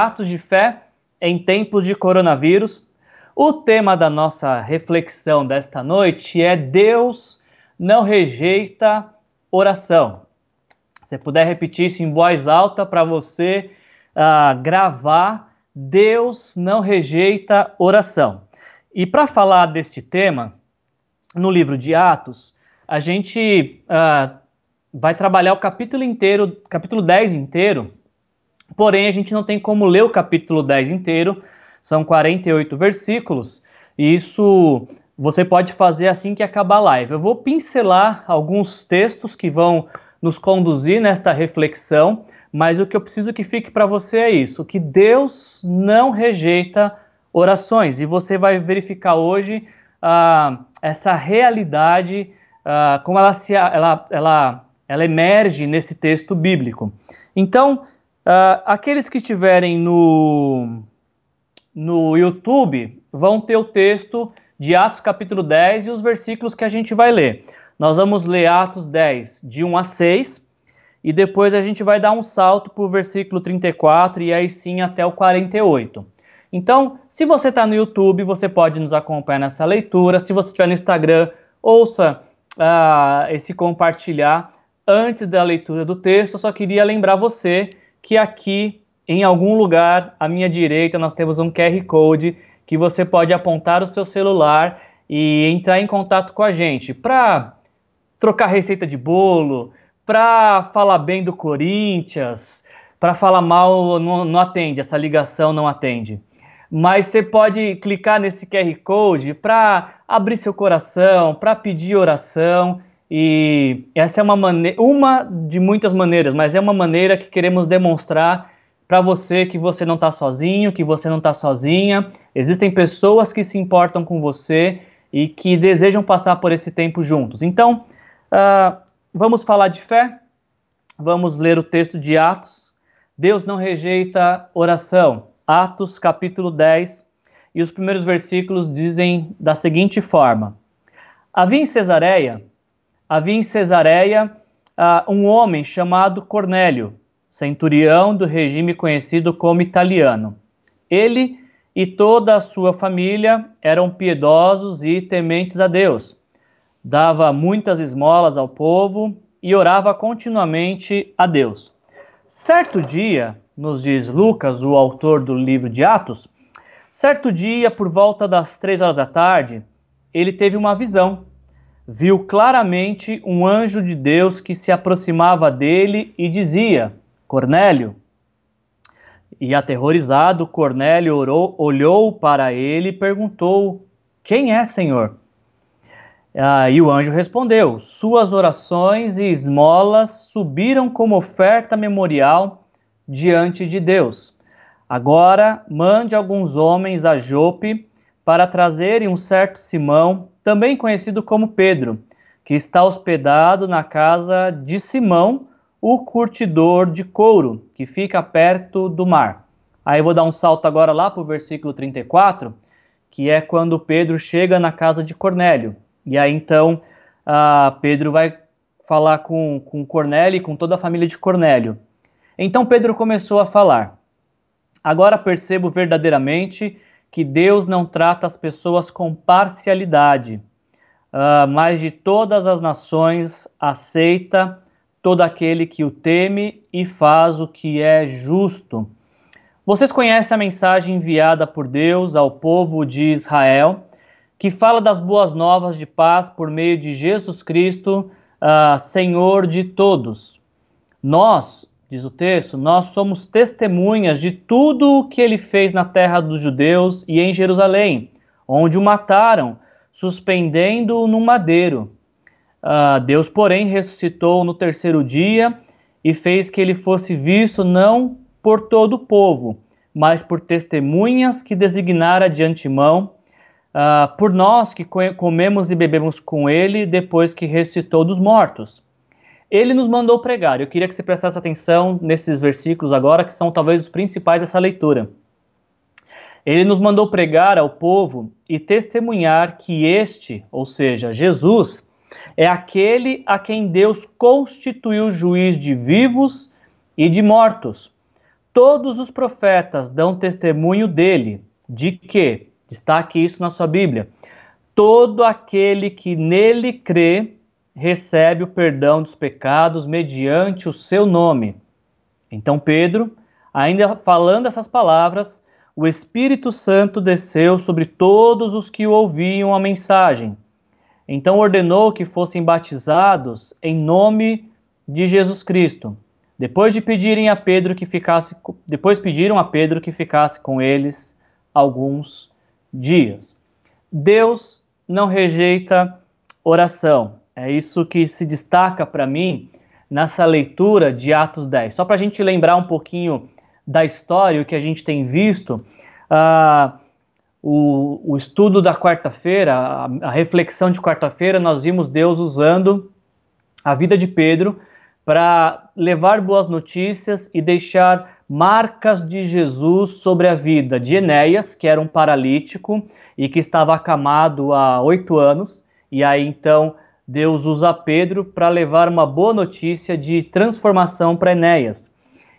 Atos de Fé em Tempos de Coronavírus. O tema da nossa reflexão desta noite é Deus não rejeita oração. Se puder repetir isso em voz alta para você uh, gravar, Deus não rejeita oração. E para falar deste tema, no livro de Atos, a gente uh, vai trabalhar o capítulo inteiro, capítulo 10 inteiro, porém a gente não tem como ler o capítulo 10 inteiro, são 48 versículos, e isso você pode fazer assim que acabar a live. Eu vou pincelar alguns textos que vão nos conduzir nesta reflexão, mas o que eu preciso que fique para você é isso: que Deus não rejeita orações, e você vai verificar hoje ah, essa realidade, ah, como ela, se, ela, ela, ela emerge nesse texto bíblico. Então, ah, aqueles que estiverem no, no YouTube vão ter o texto de Atos capítulo 10 e os versículos que a gente vai ler. Nós vamos ler Atos 10, de 1 a 6, e depois a gente vai dar um salto para o versículo 34 e aí sim até o 48. Então, se você está no YouTube, você pode nos acompanhar nessa leitura. Se você estiver no Instagram, ouça uh, esse compartilhar antes da leitura do texto. Eu só queria lembrar você que aqui, em algum lugar à minha direita, nós temos um QR Code que você pode apontar o seu celular e entrar em contato com a gente para trocar receita de bolo, para falar bem do Corinthians, para falar mal, não, não atende, essa ligação não atende mas você pode clicar nesse QR Code para abrir seu coração, para pedir oração. E essa é uma, maneira, uma de muitas maneiras, mas é uma maneira que queremos demonstrar para você que você não está sozinho, que você não está sozinha. Existem pessoas que se importam com você e que desejam passar por esse tempo juntos. Então, uh, vamos falar de fé? Vamos ler o texto de Atos. Deus não rejeita oração. Atos capítulo 10, e os primeiros versículos dizem da seguinte forma: Havia em Cesareia, havia em Cesareia uh, um homem chamado Cornélio, centurião do regime conhecido como italiano. Ele e toda a sua família eram piedosos e tementes a Deus. Dava muitas esmolas ao povo e orava continuamente a Deus. Certo dia, nos diz Lucas, o autor do livro de Atos, certo dia, por volta das três horas da tarde, ele teve uma visão. Viu claramente um anjo de Deus que se aproximava dele e dizia: Cornélio. E aterrorizado, Cornélio orou, olhou para ele e perguntou: Quem é, Senhor? Ah, e o anjo respondeu: Suas orações e esmolas subiram como oferta memorial diante de Deus. Agora mande alguns homens a Jope para trazerem um certo Simão, também conhecido como Pedro, que está hospedado na casa de Simão, o curtidor de couro, que fica perto do mar. Aí vou dar um salto agora lá para o versículo 34, que é quando Pedro chega na casa de Cornélio. E aí então Pedro vai falar com, com Cornélio e com toda a família de Cornélio. Então Pedro começou a falar: Agora percebo verdadeiramente que Deus não trata as pessoas com parcialidade, uh, mas de todas as nações aceita todo aquele que o teme e faz o que é justo. Vocês conhecem a mensagem enviada por Deus ao povo de Israel, que fala das boas novas de paz por meio de Jesus Cristo, uh, Senhor de todos. Nós, diz o texto, nós somos testemunhas de tudo o que ele fez na terra dos judeus e em Jerusalém, onde o mataram, suspendendo-o no madeiro. Uh, Deus, porém, ressuscitou no terceiro dia e fez que ele fosse visto não por todo o povo, mas por testemunhas que designara de antemão, uh, por nós que comemos e bebemos com ele depois que ressuscitou dos mortos ele nos mandou pregar. Eu queria que você prestasse atenção nesses versículos agora, que são talvez os principais dessa leitura. Ele nos mandou pregar ao povo e testemunhar que este, ou seja, Jesus, é aquele a quem Deus constituiu juiz de vivos e de mortos. Todos os profetas dão testemunho dele. De que? Destaque isso na sua Bíblia. Todo aquele que nele crê recebe o perdão dos pecados mediante o seu nome. Então Pedro, ainda falando essas palavras, o Espírito Santo desceu sobre todos os que ouviam a mensagem. Então ordenou que fossem batizados em nome de Jesus Cristo. Depois de pedirem a Pedro que ficasse, depois pediram a Pedro que ficasse com eles alguns dias. Deus não rejeita oração. É isso que se destaca para mim nessa leitura de Atos 10. Só para a gente lembrar um pouquinho da história, o que a gente tem visto, uh, o, o, estudo da quarta-feira, a, a reflexão de quarta-feira, nós vimos Deus usando a vida de Pedro para levar boas notícias e deixar marcas de Jesus sobre a vida de Enéas, que era um paralítico e que estava acamado há oito anos. E aí então Deus usa Pedro para levar uma boa notícia de transformação para Enéas.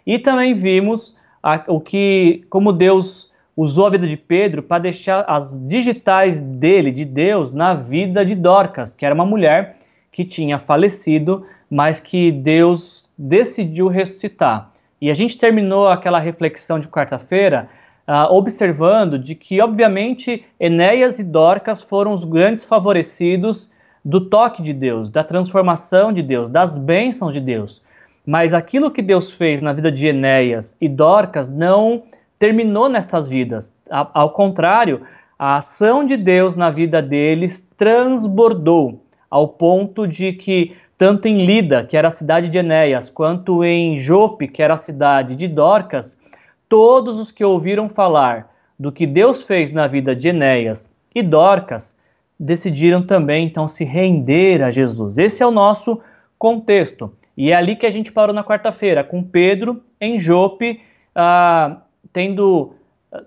E também vimos a, o que, como Deus usou a vida de Pedro para deixar as digitais dele, de Deus, na vida de Dorcas, que era uma mulher que tinha falecido mas que Deus decidiu ressuscitar. E a gente terminou aquela reflexão de quarta-feira uh, observando de que, obviamente, Enéas e Dorcas foram os grandes favorecidos do toque de Deus, da transformação de Deus, das bênçãos de Deus. Mas aquilo que Deus fez na vida de Enéas e Dorcas não terminou nessas vidas. Ao contrário, a ação de Deus na vida deles transbordou ao ponto de que tanto em Lida, que era a cidade de Enéas, quanto em Jope, que era a cidade de Dorcas, todos os que ouviram falar do que Deus fez na vida de Enéas e Dorcas decidiram também então se render a Jesus. Esse é o nosso contexto. E é ali que a gente parou na quarta-feira, com Pedro em Jope, ah, tendo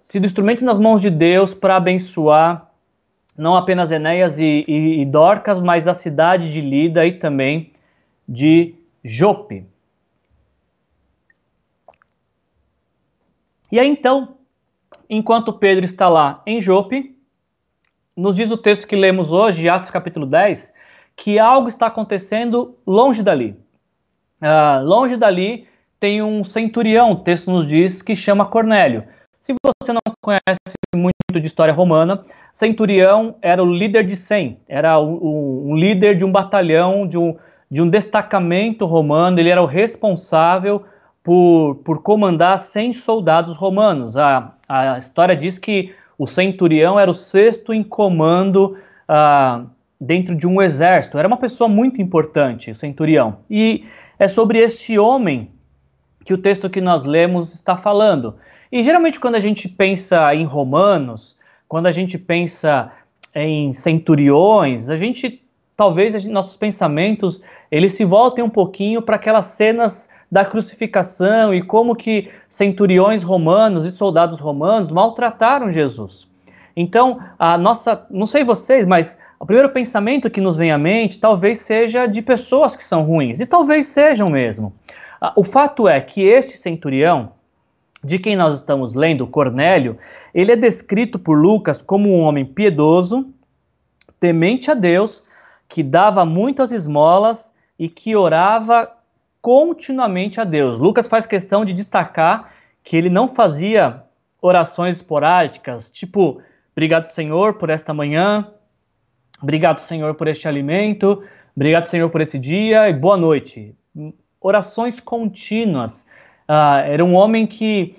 sido instrumento nas mãos de Deus para abençoar não apenas Enéas e, e, e Dorcas, mas a cidade de Lida e também de Jope. E aí então, enquanto Pedro está lá em Jope, nos diz o texto que lemos hoje, Atos capítulo 10, que algo está acontecendo longe dali. Uh, longe dali tem um centurião, o texto nos diz, que chama Cornélio. Se você não conhece muito de história romana, centurião era o líder de 100, era o, um líder de um batalhão, de um, de um destacamento romano, ele era o responsável por, por comandar 100 soldados romanos. A, a história diz que o centurião era o sexto em comando ah, dentro de um exército. Era uma pessoa muito importante, o centurião. E é sobre este homem que o texto que nós lemos está falando. E geralmente quando a gente pensa em romanos, quando a gente pensa em centuriões, a gente talvez gente, nossos pensamentos eles se voltem um pouquinho para aquelas cenas da crucificação e como que centuriões romanos e soldados romanos maltrataram Jesus. Então, a nossa, não sei vocês, mas o primeiro pensamento que nos vem à mente talvez seja de pessoas que são ruins, e talvez sejam mesmo. O fato é que este centurião, de quem nós estamos lendo, Cornélio, ele é descrito por Lucas como um homem piedoso, temente a Deus, que dava muitas esmolas e que orava continuamente a Deus. Lucas faz questão de destacar que ele não fazia orações esporádicas, tipo, obrigado Senhor por esta manhã, obrigado Senhor por este alimento, obrigado Senhor por esse dia e boa noite. Orações contínuas Uh, era um homem que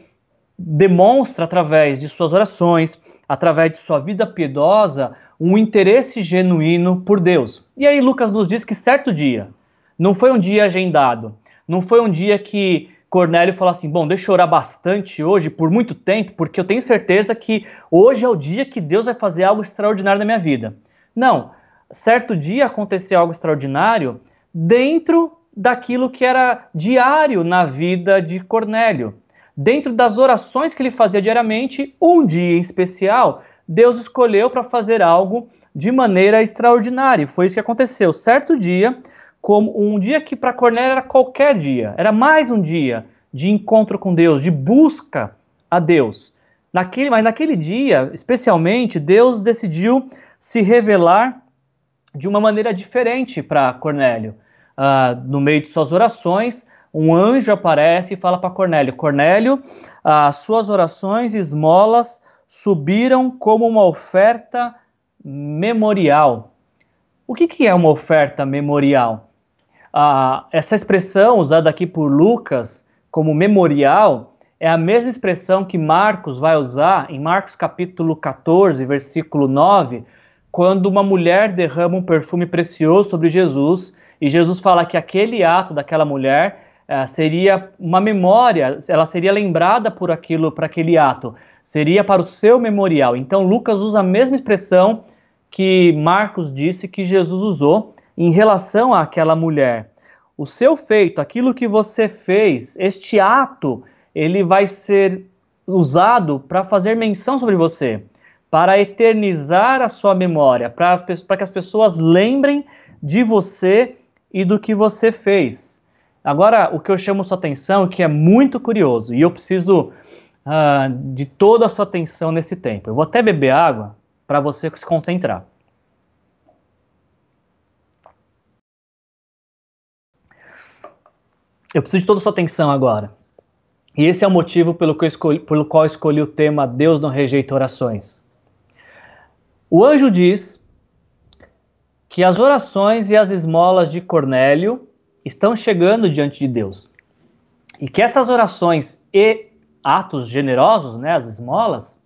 demonstra através de suas orações, através de sua vida piedosa, um interesse genuíno por Deus. E aí Lucas nos diz que certo dia, não foi um dia agendado, não foi um dia que Cornélio falou assim: bom, deixa eu orar bastante hoje, por muito tempo, porque eu tenho certeza que hoje é o dia que Deus vai fazer algo extraordinário na minha vida. Não, certo dia aconteceu algo extraordinário dentro daquilo que era diário na vida de Cornélio. Dentro das orações que ele fazia diariamente, um dia em especial, Deus escolheu para fazer algo de maneira extraordinária. Foi isso que aconteceu. Certo dia, como um dia que para Cornélio era qualquer dia, era mais um dia de encontro com Deus, de busca a Deus. Naquele, mas naquele dia, especialmente, Deus decidiu se revelar de uma maneira diferente para Cornélio. Uh, no meio de suas orações, um anjo aparece e fala para Cornélio: Cornélio, as suas orações e esmolas subiram como uma oferta memorial. O que, que é uma oferta memorial? Ah, essa expressão usada aqui por Lucas como memorial é a mesma expressão que Marcos vai usar em Marcos capítulo 14, versículo 9, quando uma mulher derrama um perfume precioso sobre Jesus e Jesus fala que aquele ato daquela mulher eh, seria uma memória, ela seria lembrada por aquilo, para aquele ato, seria para o seu memorial. Então Lucas usa a mesma expressão que Marcos disse que Jesus usou em relação àquela mulher. O seu feito, aquilo que você fez, este ato, ele vai ser usado para fazer menção sobre você, para eternizar a sua memória, para que as pessoas lembrem de você e do que você fez. Agora, o que eu chamo sua atenção, que é muito curioso, e eu preciso uh, de toda a sua atenção nesse tempo. Eu vou até beber água para você se concentrar. Eu preciso de toda a sua atenção agora. E esse é o motivo pelo, que escolhi, pelo qual escolhi o tema Deus não rejeita orações. O anjo diz que as orações e as esmolas de Cornélio estão chegando diante de Deus. E que essas orações e atos generosos, né, as esmolas,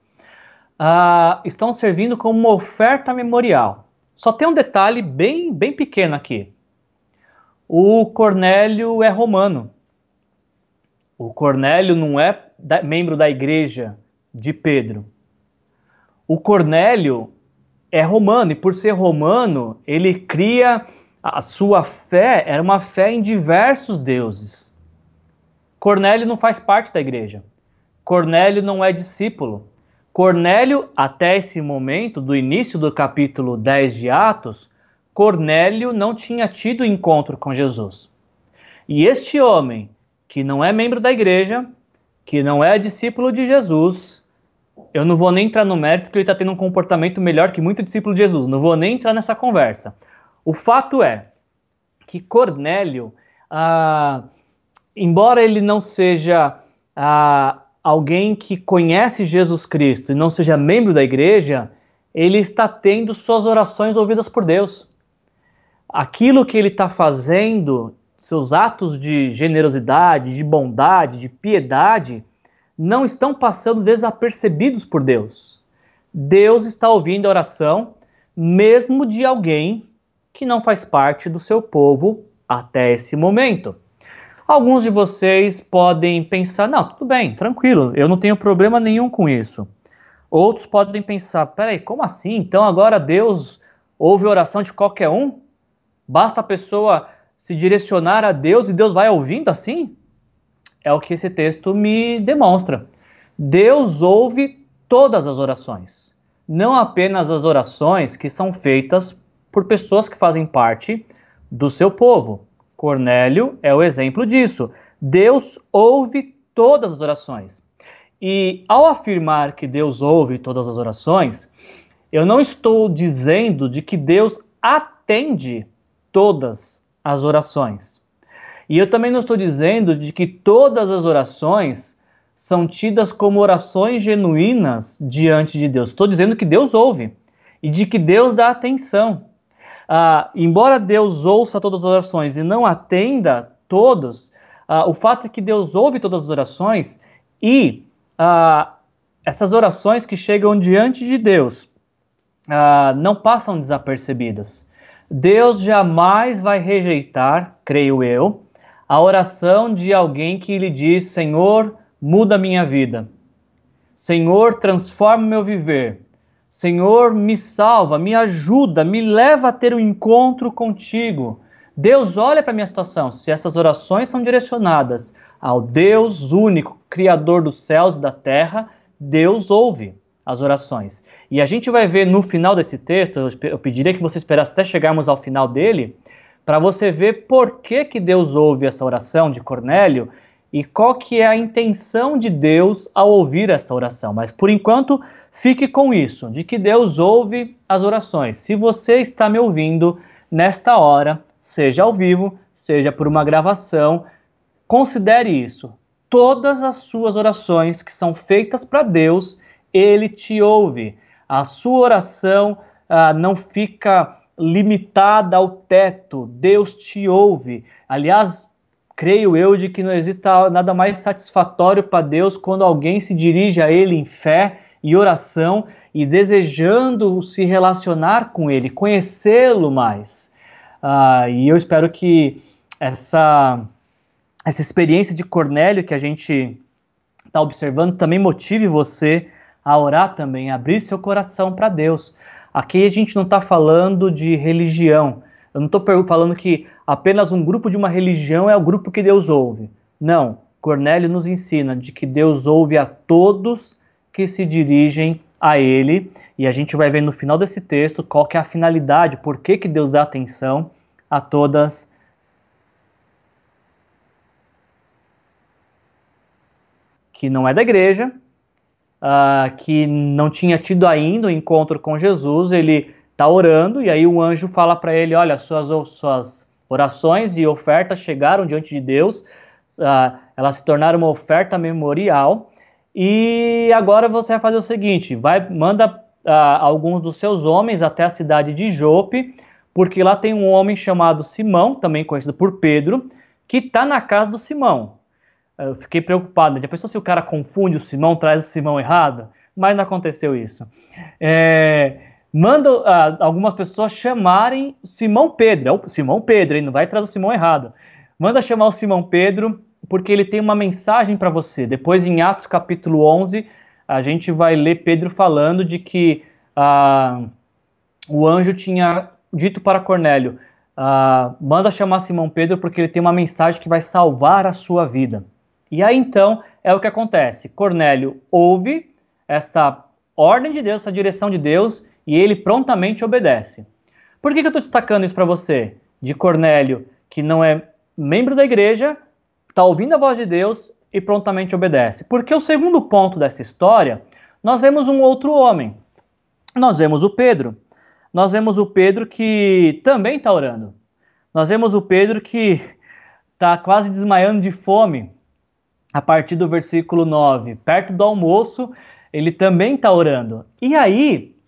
uh, estão servindo como uma oferta memorial. Só tem um detalhe bem, bem pequeno aqui. O Cornélio é romano. O Cornélio não é da, membro da igreja de Pedro. O Cornélio é romano e por ser romano, ele cria a sua fé era uma fé em diversos deuses. Cornélio não faz parte da igreja. Cornélio não é discípulo. Cornélio, até esse momento, do início do capítulo 10 de Atos, Cornélio não tinha tido encontro com Jesus. E este homem, que não é membro da igreja, que não é discípulo de Jesus, eu não vou nem entrar no mérito que ele está tendo um comportamento melhor que muito discípulo de Jesus, não vou nem entrar nessa conversa. O fato é que Cornélio, ah, embora ele não seja ah, alguém que conhece Jesus Cristo e não seja membro da igreja, ele está tendo suas orações ouvidas por Deus. Aquilo que ele está fazendo, seus atos de generosidade, de bondade, de piedade, não estão passando desapercebidos por Deus. Deus está ouvindo a oração, mesmo de alguém que não faz parte do seu povo até esse momento. Alguns de vocês podem pensar: não, tudo bem, tranquilo, eu não tenho problema nenhum com isso. Outros podem pensar: peraí, como assim? Então agora Deus ouve a oração de qualquer um? Basta a pessoa se direcionar a Deus e Deus vai ouvindo assim? É o que esse texto me demonstra. Deus ouve todas as orações, não apenas as orações que são feitas por pessoas que fazem parte do seu povo. Cornélio é o exemplo disso. Deus ouve todas as orações. E ao afirmar que Deus ouve todas as orações, eu não estou dizendo de que Deus atende todas as orações. E eu também não estou dizendo de que todas as orações são tidas como orações genuínas diante de Deus. Estou dizendo que Deus ouve e de que Deus dá atenção ah, embora Deus ouça todas as orações e não atenda todos, ah, o fato é que Deus ouve todas as orações e ah, essas orações que chegam diante de Deus ah, não passam desapercebidas. Deus jamais vai rejeitar, creio eu, a oração de alguém que lhe diz: Senhor, muda minha vida. Senhor, transforma meu viver. Senhor, me salva, me ajuda, me leva a ter um encontro contigo. Deus olha para minha situação. Se essas orações são direcionadas ao Deus único, Criador dos céus e da terra, Deus ouve as orações. E a gente vai ver no final desse texto, eu pediria que você esperasse até chegarmos ao final dele, para você ver por que, que Deus ouve essa oração de Cornélio e qual que é a intenção de Deus ao ouvir essa oração. Mas por enquanto, fique com isso, de que Deus ouve as orações. Se você está me ouvindo nesta hora, seja ao vivo, seja por uma gravação, considere isso. Todas as suas orações que são feitas para Deus, ele te ouve. A sua oração ah, não fica limitada ao teto, Deus te ouve. Aliás, creio eu de que não exista nada mais satisfatório para Deus quando alguém se dirige a Ele em fé e oração e desejando se relacionar com Ele, conhecê-lo mais. Ah, e eu espero que essa, essa experiência de Cornélio que a gente está observando também motive você a orar também, a abrir seu coração para Deus. Aqui a gente não está falando de religião, eu não estou falando que apenas um grupo de uma religião é o grupo que Deus ouve. Não. Cornélio nos ensina de que Deus ouve a todos que se dirigem a Ele. E a gente vai ver no final desse texto qual que é a finalidade, por que, que Deus dá atenção a todas que não é da igreja, uh, que não tinha tido ainda o um encontro com Jesus, ele está orando e aí o anjo fala para ele: Olha, suas, suas orações e ofertas chegaram diante de Deus, uh, elas se tornaram uma oferta memorial. E agora você vai fazer o seguinte: vai manda uh, alguns dos seus homens até a cidade de Jope, porque lá tem um homem chamado Simão, também conhecido por Pedro, que está na casa do Simão. Eu fiquei preocupado. Já pensou se o cara confunde o Simão, traz o Simão errado? Mas não aconteceu isso. É, manda uh, algumas pessoas chamarem Simão Pedro. É o Simão Pedro, hein? não vai trazer o Simão errado. Manda chamar o Simão Pedro, porque ele tem uma mensagem para você. Depois, em Atos capítulo 11, a gente vai ler Pedro falando de que uh, o anjo tinha dito para Cornélio: uh, manda chamar Simão Pedro, porque ele tem uma mensagem que vai salvar a sua vida. E aí então é o que acontece. Cornélio ouve essa ordem de Deus, essa direção de Deus, e ele prontamente obedece. Por que, que eu estou destacando isso para você? De Cornélio, que não é membro da igreja, está ouvindo a voz de Deus e prontamente obedece. Porque o segundo ponto dessa história, nós vemos um outro homem. Nós vemos o Pedro. Nós vemos o Pedro que também está orando. Nós vemos o Pedro que está quase desmaiando de fome. A partir do versículo 9, perto do almoço, ele também está orando. E aí,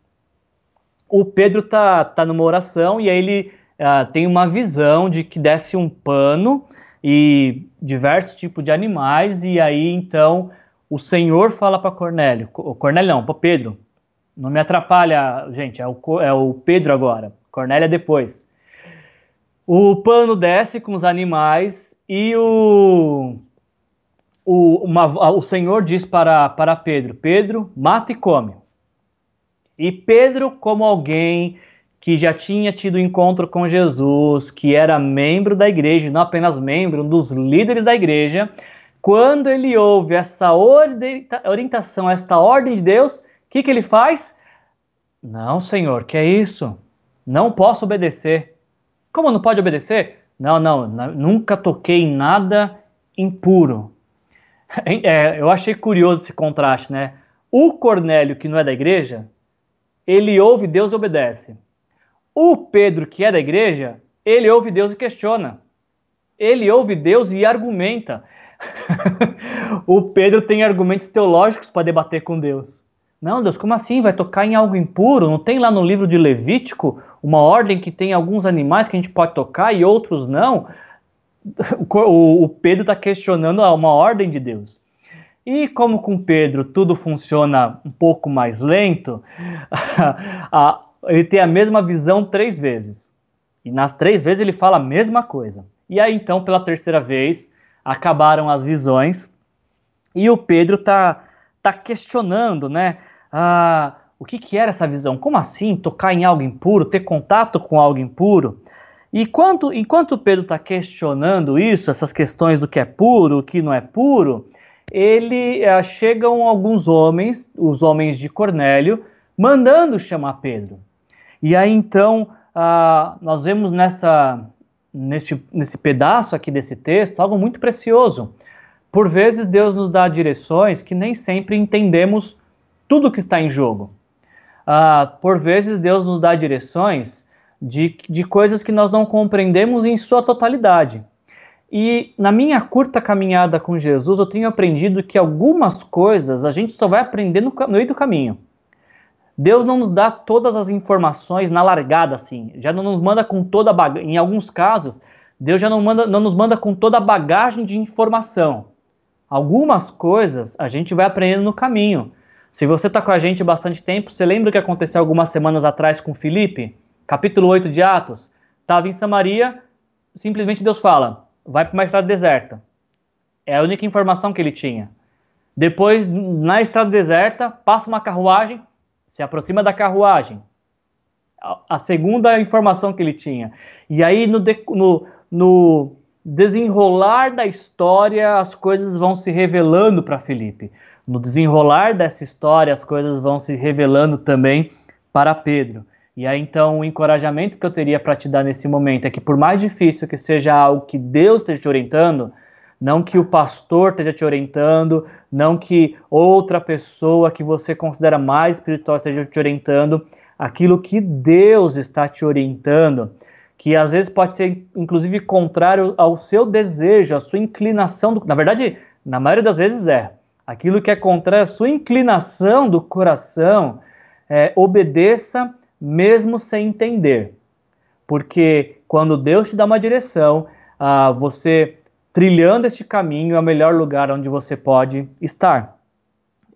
o Pedro tá, tá numa oração e aí ele uh, tem uma visão de que desce um pano e diversos tipos de animais, e aí então o Senhor fala para Cornélio, Cornélio não, para Pedro, não me atrapalha, gente, é o, é o Pedro agora, Cornélio é depois. O pano desce com os animais e o, o, uma, o Senhor diz para, para Pedro: Pedro, mata e come. E Pedro, como alguém que já tinha tido encontro com Jesus, que era membro da igreja, não apenas membro, um dos líderes da igreja, quando ele ouve essa orientação, esta ordem de Deus, o que, que ele faz? Não, Senhor, que é isso? Não posso obedecer. Como não pode obedecer? Não, não, nunca toquei em nada impuro. É, eu achei curioso esse contraste, né? O Cornélio, que não é da igreja, ele ouve Deus e obedece. O Pedro, que é da igreja, ele ouve Deus e questiona. Ele ouve Deus e argumenta. o Pedro tem argumentos teológicos para debater com Deus. Não, Deus, como assim? Vai tocar em algo impuro? Não tem lá no livro de Levítico uma ordem que tem alguns animais que a gente pode tocar e outros não? O, Pedro está questionando uma ordem de Deus. E como com Pedro tudo funciona um pouco mais lento, ele tem a mesma visão três vezes. E nas três vezes ele fala a mesma coisa. E aí então, pela terceira vez, acabaram as visões e o Pedro tá, tá questionando, né? Ah, o que, que era essa visão? Como assim tocar em algo impuro, ter contato com algo impuro? E enquanto, enquanto Pedro está questionando isso, essas questões do que é puro, o que não é puro, ele uh, chegam alguns homens, os homens de Cornélio, mandando chamar Pedro. E aí então uh, nós vemos nessa, nesse, pedaço aqui desse texto algo muito precioso, Por vezes Deus nos dá direções que nem sempre entendemos tudo que está em jogo. Uh, por vezes Deus nos dá direções de, de coisas que nós não compreendemos em sua totalidade. E na minha curta caminhada com Jesus, eu tenho aprendido que algumas coisas a gente só vai aprender no, meio do caminho. Deus não nos dá todas as informações na largada, assim. Já não nos manda com toda a bagagem. Em alguns casos, Deus já não, manda, não nos manda com toda a bagagem de informação. Algumas coisas a gente vai aprendendo no caminho. Se você está com a gente bastante tempo, você lembra o que aconteceu algumas semanas atrás com Felipe? Capítulo 8 de Atos. Estava em Samaria, simplesmente Deus fala: vai para uma estrada deserta. É a única informação que ele tinha. Depois, na estrada deserta, passa uma carruagem, se aproxima da carruagem. A segunda informação que ele tinha. E aí, no, no, no desenrolar da história, as coisas vão se revelando para Felipe. No desenrolar dessa história, as coisas vão se revelando também para Pedro. E aí então o encorajamento que eu teria para te dar nesse momento é que por mais difícil que seja algo que Deus esteja te orientando, não que o pastor esteja te orientando, não que outra pessoa que você considera mais espiritual esteja te orientando, aquilo que Deus está te orientando, que às vezes pode ser inclusive contrário ao seu desejo, à sua inclinação, do, na verdade, na maioria das vezes é, aquilo que é contrário à sua inclinação do coração, é, obedeça mesmo sem entender. Porque quando Deus te dá uma direção, ah, você trilhando este caminho é o melhor lugar onde você pode estar.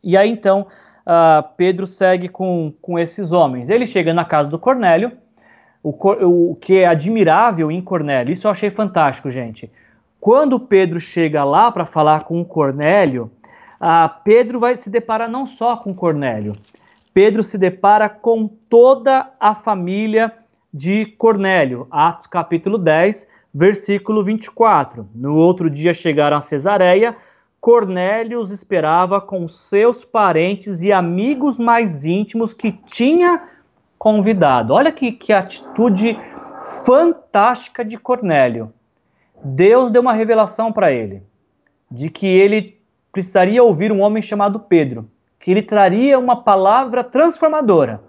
E aí então ah, Pedro segue com, com esses homens. Ele chega na casa do Cornélio, o, o que é admirável em Cornélio, isso eu achei fantástico, gente. Quando Pedro chega lá para falar com o Cornélio, ah, Pedro vai se deparar não só com Cornélio, Pedro se depara com toda a família de Cornélio. Atos capítulo 10, versículo 24. No outro dia chegaram a Cesareia. Cornélio os esperava com seus parentes e amigos mais íntimos que tinha convidado. Olha que, que atitude fantástica de Cornélio. Deus deu uma revelação para ele de que ele precisaria ouvir um homem chamado Pedro que ele traria uma palavra transformadora.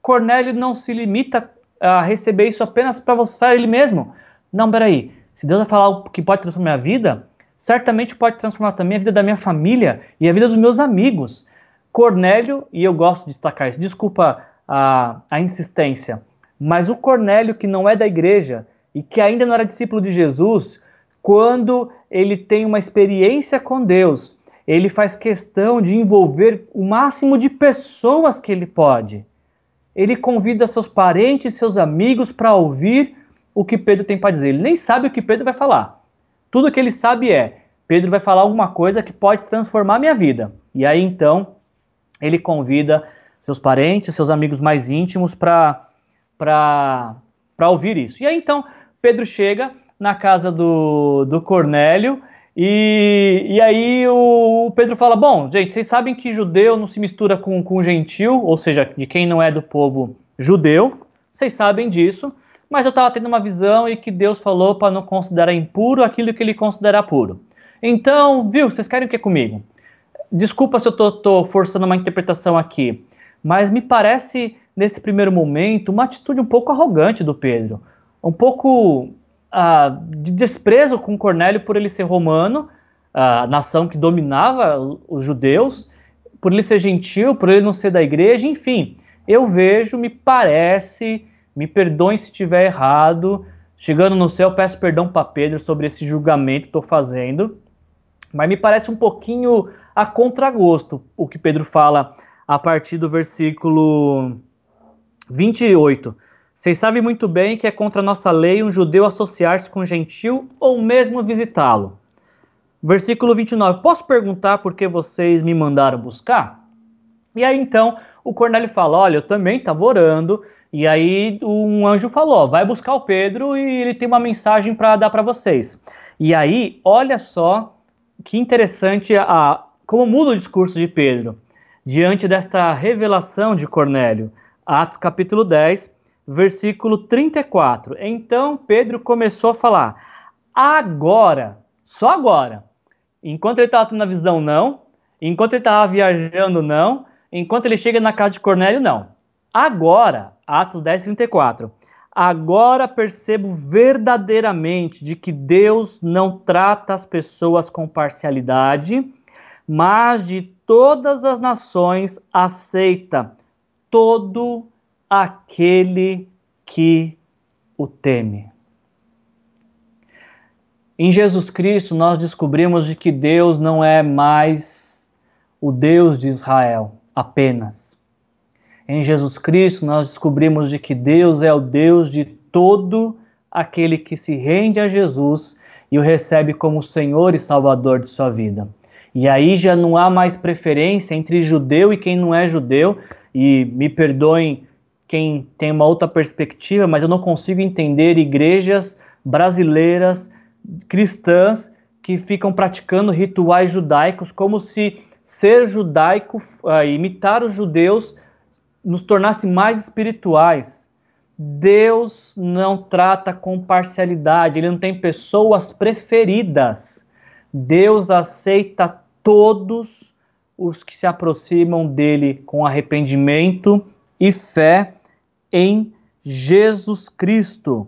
Cornélio não se limita a receber isso apenas para você ele mesmo. Não, peraí. Se Deus vai falar algo que pode transformar a vida, certamente pode transformar também a vida da minha família e a vida dos meus amigos. Cornélio, e eu gosto de destacar isso, desculpa a, a insistência, mas o Cornélio que não é da igreja e que ainda não era discípulo de Jesus, quando ele tem uma experiência com Deus, ele faz questão de envolver o máximo de pessoas que ele pode. Ele convida seus parentes, seus amigos para ouvir o que Pedro tem para dizer. Ele nem sabe o que Pedro vai falar. Tudo que ele sabe é: Pedro vai falar alguma coisa que pode transformar minha vida. E aí então ele convida seus parentes, seus amigos mais íntimos para ouvir isso. E aí então Pedro chega na casa do, do Cornélio e, e aí o, Pedro fala: Bom, gente, vocês sabem que judeu não se mistura com, com gentil, ou seja, de quem não é do povo judeu, vocês sabem disso, mas eu estava tendo uma visão e que Deus falou para não considerar impuro aquilo que ele considera puro. Então, viu, vocês querem o que comigo? Desculpa se eu estou forçando uma interpretação aqui, mas me parece, nesse primeiro momento, uma atitude um pouco arrogante do Pedro. Um pouco uh, de desprezo com Cornélio por ele ser romano, a nação que dominava os judeus, por ele ser gentil, por ele não ser da igreja, enfim. Eu vejo, me parece, me perdoem se estiver errado. Chegando no céu, peço perdão para Pedro sobre esse julgamento que estou fazendo. Mas me parece um pouquinho a contragosto o que Pedro fala a partir do versículo 28. Vocês sabem muito bem que é contra a nossa lei um judeu associar-se com um gentil ou mesmo visitá-lo. Versículo 29. Posso perguntar por que vocês me mandaram buscar? E aí então o Cornélio fala: Olha, eu também estava orando. E aí um anjo falou: Vai buscar o Pedro e ele tem uma mensagem para dar para vocês. E aí, olha só que interessante a, como muda o discurso de Pedro diante desta revelação de Cornélio. Atos capítulo 10, versículo 34. Então Pedro começou a falar: agora, só agora, Enquanto ele estava tendo a visão, não. Enquanto ele estava viajando, não. Enquanto ele chega na casa de Cornélio, não. Agora, Atos 10, 34. Agora percebo verdadeiramente de que Deus não trata as pessoas com parcialidade, mas de todas as nações aceita todo aquele que o teme. Em Jesus Cristo, nós descobrimos de que Deus não é mais o Deus de Israel apenas. Em Jesus Cristo, nós descobrimos de que Deus é o Deus de todo aquele que se rende a Jesus e o recebe como Senhor e Salvador de sua vida. E aí já não há mais preferência entre judeu e quem não é judeu, e me perdoem quem tem uma outra perspectiva, mas eu não consigo entender igrejas brasileiras cristãs que ficam praticando rituais judaicos como se ser judaico, uh, imitar os judeus, nos tornasse mais espirituais. Deus não trata com parcialidade, ele não tem pessoas preferidas. Deus aceita todos os que se aproximam dele com arrependimento e fé em Jesus Cristo.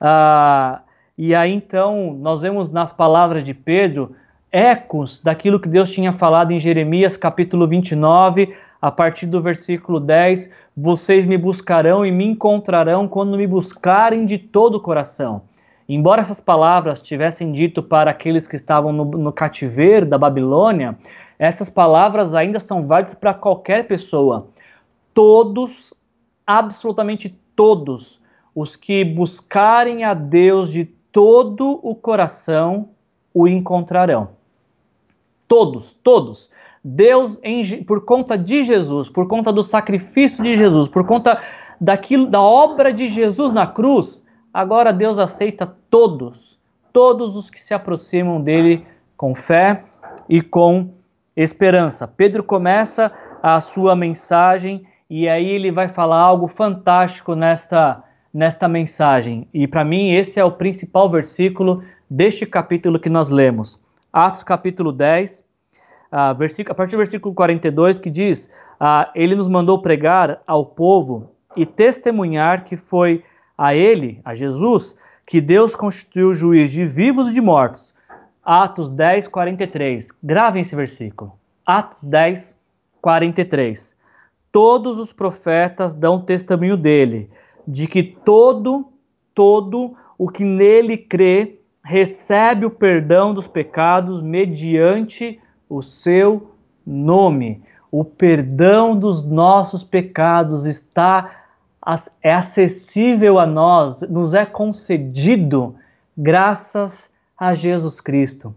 Ah, e aí então nós vemos nas palavras de Pedro ecos daquilo que Deus tinha falado em Jeremias capítulo 29, a partir do versículo 10: Vocês me buscarão e me encontrarão quando me buscarem de todo o coração. Embora essas palavras tivessem dito para aqueles que estavam no, no cativeiro da Babilônia, essas palavras ainda são válidas para qualquer pessoa. Todos, absolutamente todos, os que buscarem a Deus de todo o coração o encontrarão. Todos, todos. Deus, em, por conta de Jesus, por conta do sacrifício de Jesus, por conta daquilo, da obra de Jesus na cruz, agora Deus aceita todos, todos os que se aproximam dele com fé e com esperança. Pedro começa a sua mensagem e aí ele vai falar algo fantástico nesta nesta mensagem. E para mim, esse é o principal versículo deste capítulo que nós lemos. Atos capítulo 10, uh, versículo, a partir do versículo 42, que diz: uh, Ele nos mandou pregar ao povo e testemunhar que foi a Ele, a Jesus, que Deus constituiu juiz de vivos e de mortos. Atos 10, 43. Gravem esse versículo. Atos 10, 43. Todos os profetas dão testemunho dele de que todo, todo o que nele crê recebe o perdão dos pecados mediante o seu nome. O perdão dos nossos pecados está é acessível a nós, nos é concedido graças a Jesus Cristo.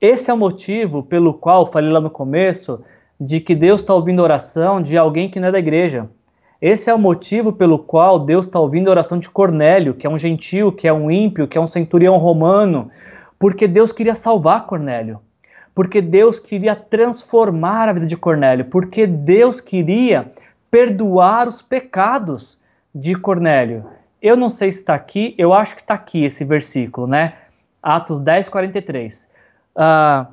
Esse é o motivo pelo qual falei lá no começo de que Deus está ouvindo a oração de alguém que não é da igreja. Esse é o motivo pelo qual Deus está ouvindo a oração de Cornélio, que é um gentio, que é um ímpio, que é um centurião romano, porque Deus queria salvar Cornélio, porque Deus queria transformar a vida de Cornélio, porque Deus queria perdoar os pecados de Cornélio. Eu não sei se está aqui, eu acho que está aqui esse versículo, né? Atos 10, 43. Uh,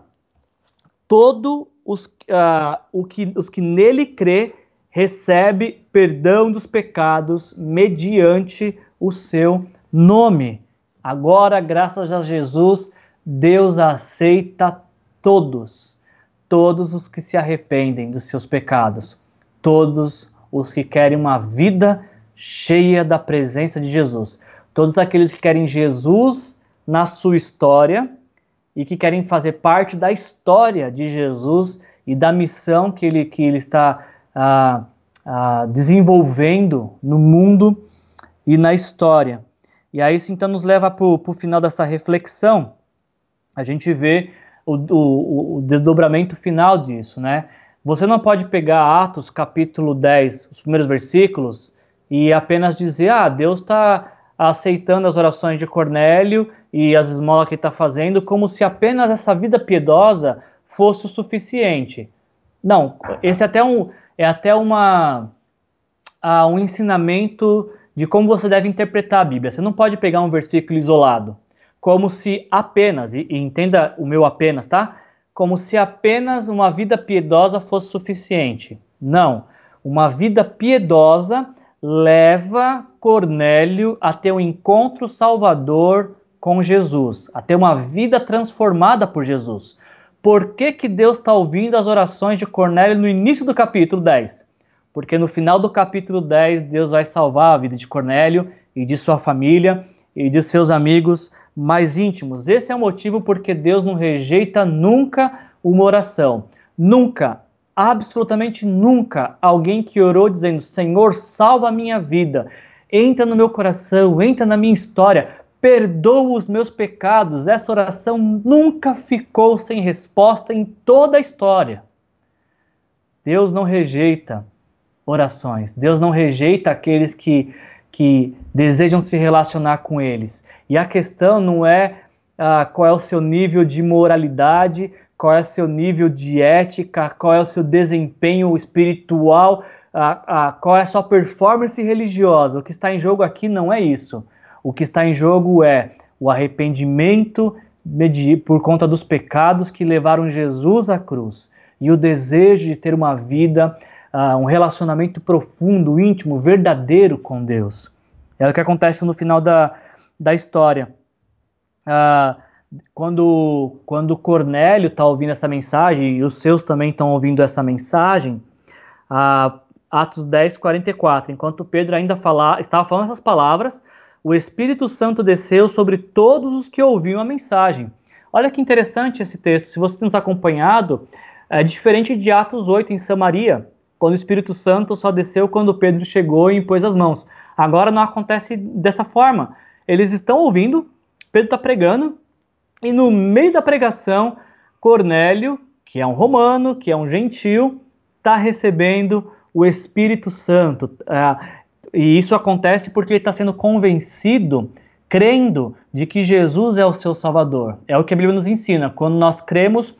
todo os, uh, o que, os que nele crê recebe perdão dos pecados mediante o seu nome. Agora, graças a Jesus, Deus aceita todos, todos os que se arrependem dos seus pecados, todos os que querem uma vida cheia da presença de Jesus, todos aqueles que querem Jesus na sua história e que querem fazer parte da história de Jesus e da missão que ele, que ele está ah, ah, desenvolvendo no mundo e na história. E aí isso então nos leva para o final dessa reflexão, a gente vê o, o, o, desdobramento final disso, né? Você não pode pegar Atos capítulo 10, os primeiros versículos, e apenas dizer, ah, Deus está aceitando as orações de Cornélio e as esmolas que ele está fazendo, como se apenas essa vida piedosa fosse o suficiente. Não, esse é até um, é até uma, uh, um ensinamento de como você deve interpretar a Bíblia. Você não pode pegar um versículo isolado. como se apenas, e, e entenda o meu apenas, tá? Como se apenas uma vida piedosa fosse suficiente. Não. Uma vida piedosa leva Cornélio a ter um encontro salvador com Jesus, a ter uma vida transformada por Jesus. Por que, que Deus está ouvindo as orações de Cornélio no início do capítulo 10? Porque no final do capítulo 10, Deus vai salvar a vida de Cornélio e de sua família e de seus amigos mais íntimos. Esse é o motivo porque Deus não rejeita nunca uma oração. Nunca, absolutamente nunca, alguém que orou dizendo: Senhor, salva a minha vida, entra no meu coração, entra na minha história, perdoa os meus pecados. Essa oração nunca ficou sem resposta em toda a história. Deus não rejeita orações, Deus não rejeita aqueles que que desejam se relacionar com eles. E a questão não é ah, qual é o seu nível de moralidade, qual é o seu nível de ética, qual é o seu desempenho espiritual, ah, ah, qual é a sua performance religiosa. O que está em jogo aqui não é isso. O que está em jogo é o arrependimento por conta dos pecados que levaram Jesus à cruz e o desejo de ter uma vida uh, um relacionamento profundo, íntimo, verdadeiro com Deus. É o que acontece no final da, da história. Uh, quando, quando Cornélio está ouvindo essa mensagem, e os seus também estão ouvindo essa mensagem, uh, Atos 10, 44, enquanto Pedro ainda fala, estava falando essas palavras, o Espírito Santo desceu sobre todos os que ouviam a mensagem. Olha que interessante esse texto. Se você tem nos acompanhado, é diferente de Atos 8 em Samaria, quando o Espírito Santo só desceu quando Pedro chegou e impôs as mãos. Agora não acontece dessa forma. Eles estão ouvindo, Pedro está pregando, e no meio da pregação, Cornélio, que é um romano, que é um gentil, está recebendo o Espírito Santo. Uh, e isso acontece porque ele está sendo convencido, crendo de que Jesus é o seu Salvador. É o que a Bíblia nos ensina. Quando nós cremos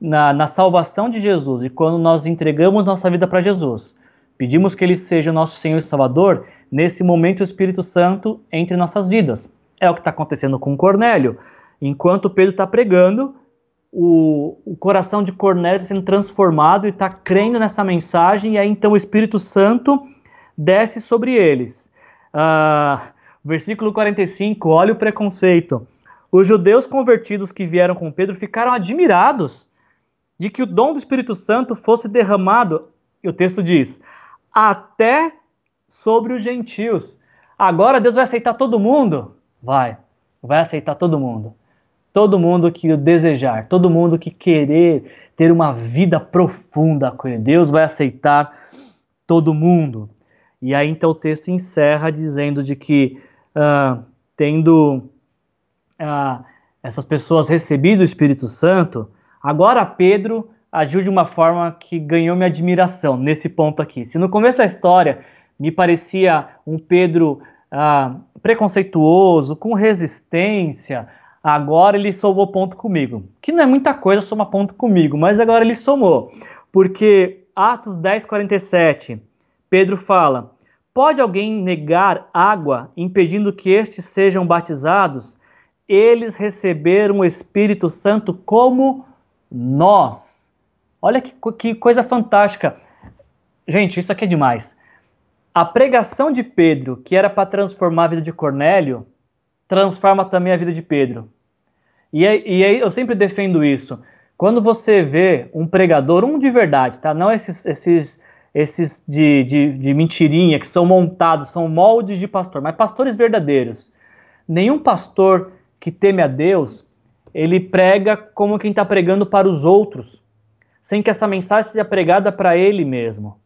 na, na salvação de Jesus e quando nós entregamos nossa vida para Jesus, pedimos que Ele seja o nosso Senhor e Salvador, nesse momento o Espírito Santo entre em nossas vidas. É o que está acontecendo com Cornélio. Enquanto Pedro está pregando, o, o, coração de Cornélio está sendo transformado e está crendo nessa mensagem, e aí então o Espírito Santo desce sobre eles. Uh, versículo 45, olha o preconceito. Os judeus convertidos que vieram com Pedro ficaram admirados de que o dom do Espírito Santo fosse derramado, e o texto diz, até sobre os gentios. Agora Deus vai aceitar todo mundo? Vai, vai aceitar todo mundo. Todo mundo que o desejar, todo mundo que querer ter uma vida profunda com Ele. Deus vai aceitar todo mundo. E aí então o texto encerra dizendo de que, uh, tendo uh, essas pessoas recebido o Espírito Santo, Agora Pedro agiu de uma forma que ganhou minha admiração nesse ponto aqui. Se no começo da história me parecia um Pedro ah, preconceituoso, com resistência, agora ele somou ponto comigo. Que não é muita coisa somar ponto comigo, mas agora ele somou. Porque Atos 10, 47, Pedro fala: Pode alguém negar água impedindo que estes sejam batizados? Eles receberam o Espírito Santo como nós. Olha que, que coisa fantástica. Gente, isso aqui é demais. A pregação de Pedro, que era para transformar a vida de Cornélio, transforma também a vida de Pedro. E, e aí eu sempre defendo isso. Quando você vê um pregador, um de verdade, tá? Não esses, esses, esses de, de, de mentirinha que são montados, são moldes de pastor, mas pastores verdadeiros. Nenhum pastor que teme a Deus ele prega como quem está pregando para os outros, sem que essa mensagem seja pregada para ele mesmo.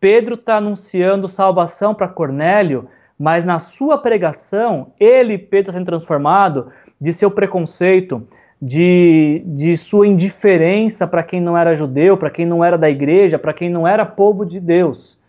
Pedro está anunciando salvação para Cornélio, mas na sua pregação, ele, Pedro, está sendo transformado de seu preconceito, de, de sua indiferença para quem não era judeu, para quem não era da igreja, para quem não era povo de Deus.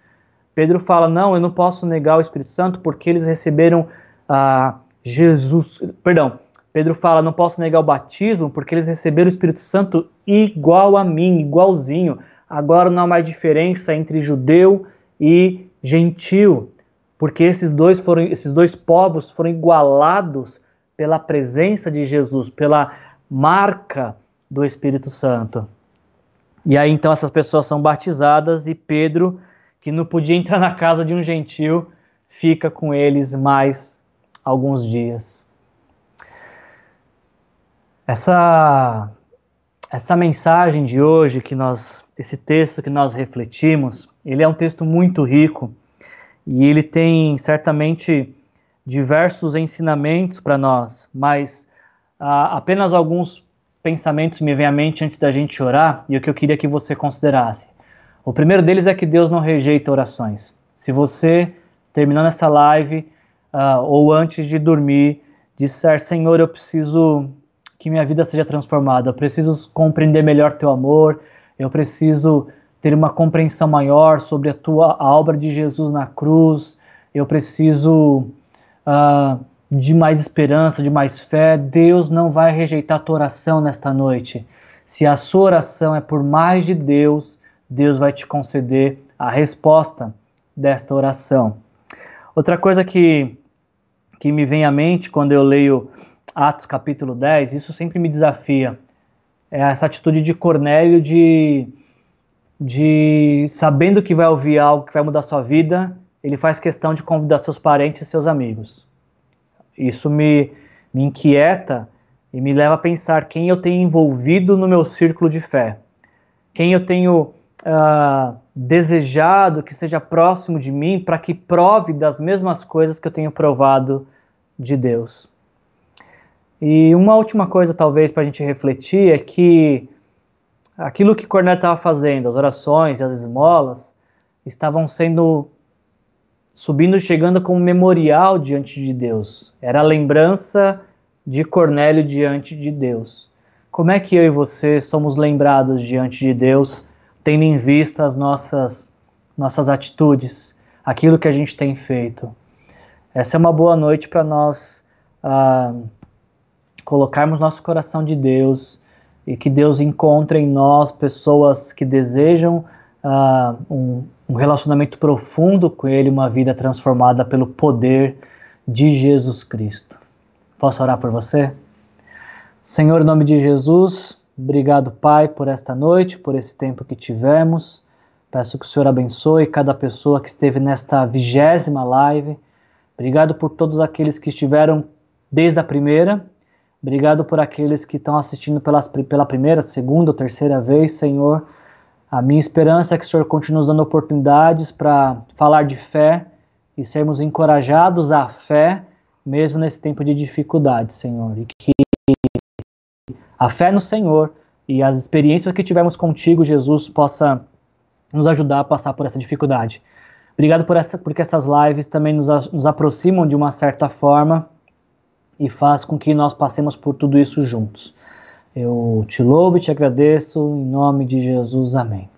Pedro fala: Não, eu não posso negar o Espírito Santo porque eles receberam ah, Jesus. Perdão, Pedro fala: não posso negar o batismo porque eles receberam o Espírito Santo igual a mim, igualzinho. Agora não há mais diferença entre judeu e gentil, porque esses dois foram, esses dois povos foram igualados pela presença de Jesus, pela marca do Espírito Santo. E aí então essas pessoas são batizadas e Pedro, que não podia entrar na casa de um gentil, fica com eles mais alguns dias. Essa essa mensagem de hoje que nós esse texto que nós refletimos, ele é um texto muito rico e ele tem certamente diversos ensinamentos para nós, mas ah, apenas alguns pensamentos me vêm à mente antes da gente orar e o que eu queria que você considerasse. O primeiro deles é que Deus não rejeita orações. Se você, terminando essa live uh, ou antes de dormir, disser: Senhor, eu preciso que minha vida seja transformada, eu preciso compreender melhor teu amor, eu preciso ter uma compreensão maior sobre a tua a obra de Jesus na cruz, eu preciso. Uh, de mais esperança, de mais fé, Deus não vai rejeitar a tua oração nesta noite. Se a sua oração é por mais de Deus, Deus vai te conceder a resposta desta oração. Outra coisa que, que me vem à mente quando eu leio Atos capítulo 10, isso sempre me desafia, é essa atitude de Cornélio de, de sabendo que vai ouvir algo que vai mudar sua vida, ele faz questão de convidar seus parentes e seus amigos. Isso me, me inquieta e me leva a pensar quem eu tenho envolvido no meu círculo de fé, quem eu tenho uh, desejado que seja próximo de mim para que prove das mesmas coisas que eu tenho provado de Deus. E uma última coisa, talvez, para a gente refletir é que aquilo que Cornélio estava fazendo, as orações e as esmolas, estavam sendo subindo e chegando como memorial diante de Deus. Era a lembrança de Cornélio diante de Deus. Como é que eu e você somos lembrados diante de Deus, tendo em vista as nossas, nossas atitudes, aquilo que a gente tem feito? Essa é uma boa noite para nós ah, colocarmos nosso coração de Deus e que Deus encontre em nós pessoas que desejam ah, um, um relacionamento profundo com Ele, uma vida transformada pelo poder de Jesus Cristo. Posso orar por você? Senhor, em nome de Jesus, obrigado, Pai, por esta noite, por esse tempo que tivemos. Peço que o Senhor abençoe cada pessoa que esteve nesta vigésima live. Obrigado por todos aqueles que estiveram desde a primeira. Obrigado por aqueles que estão assistindo pelas, pela primeira, segunda ou terceira vez, Senhor. A minha esperança é que o Senhor continue nos dando oportunidades para falar de fé e sermos encorajados à fé, mesmo nesse tempo de dificuldade, Senhor. E que a fé no Senhor e as experiências que tivemos contigo, Jesus, possa nos ajudar a passar por essa dificuldade. Obrigado por essa, porque essas lives também nos, nos aproximam de uma certa forma e faz com que nós passemos por tudo isso juntos. Eu te louvo e te agradeço, em nome de Jesus, amém.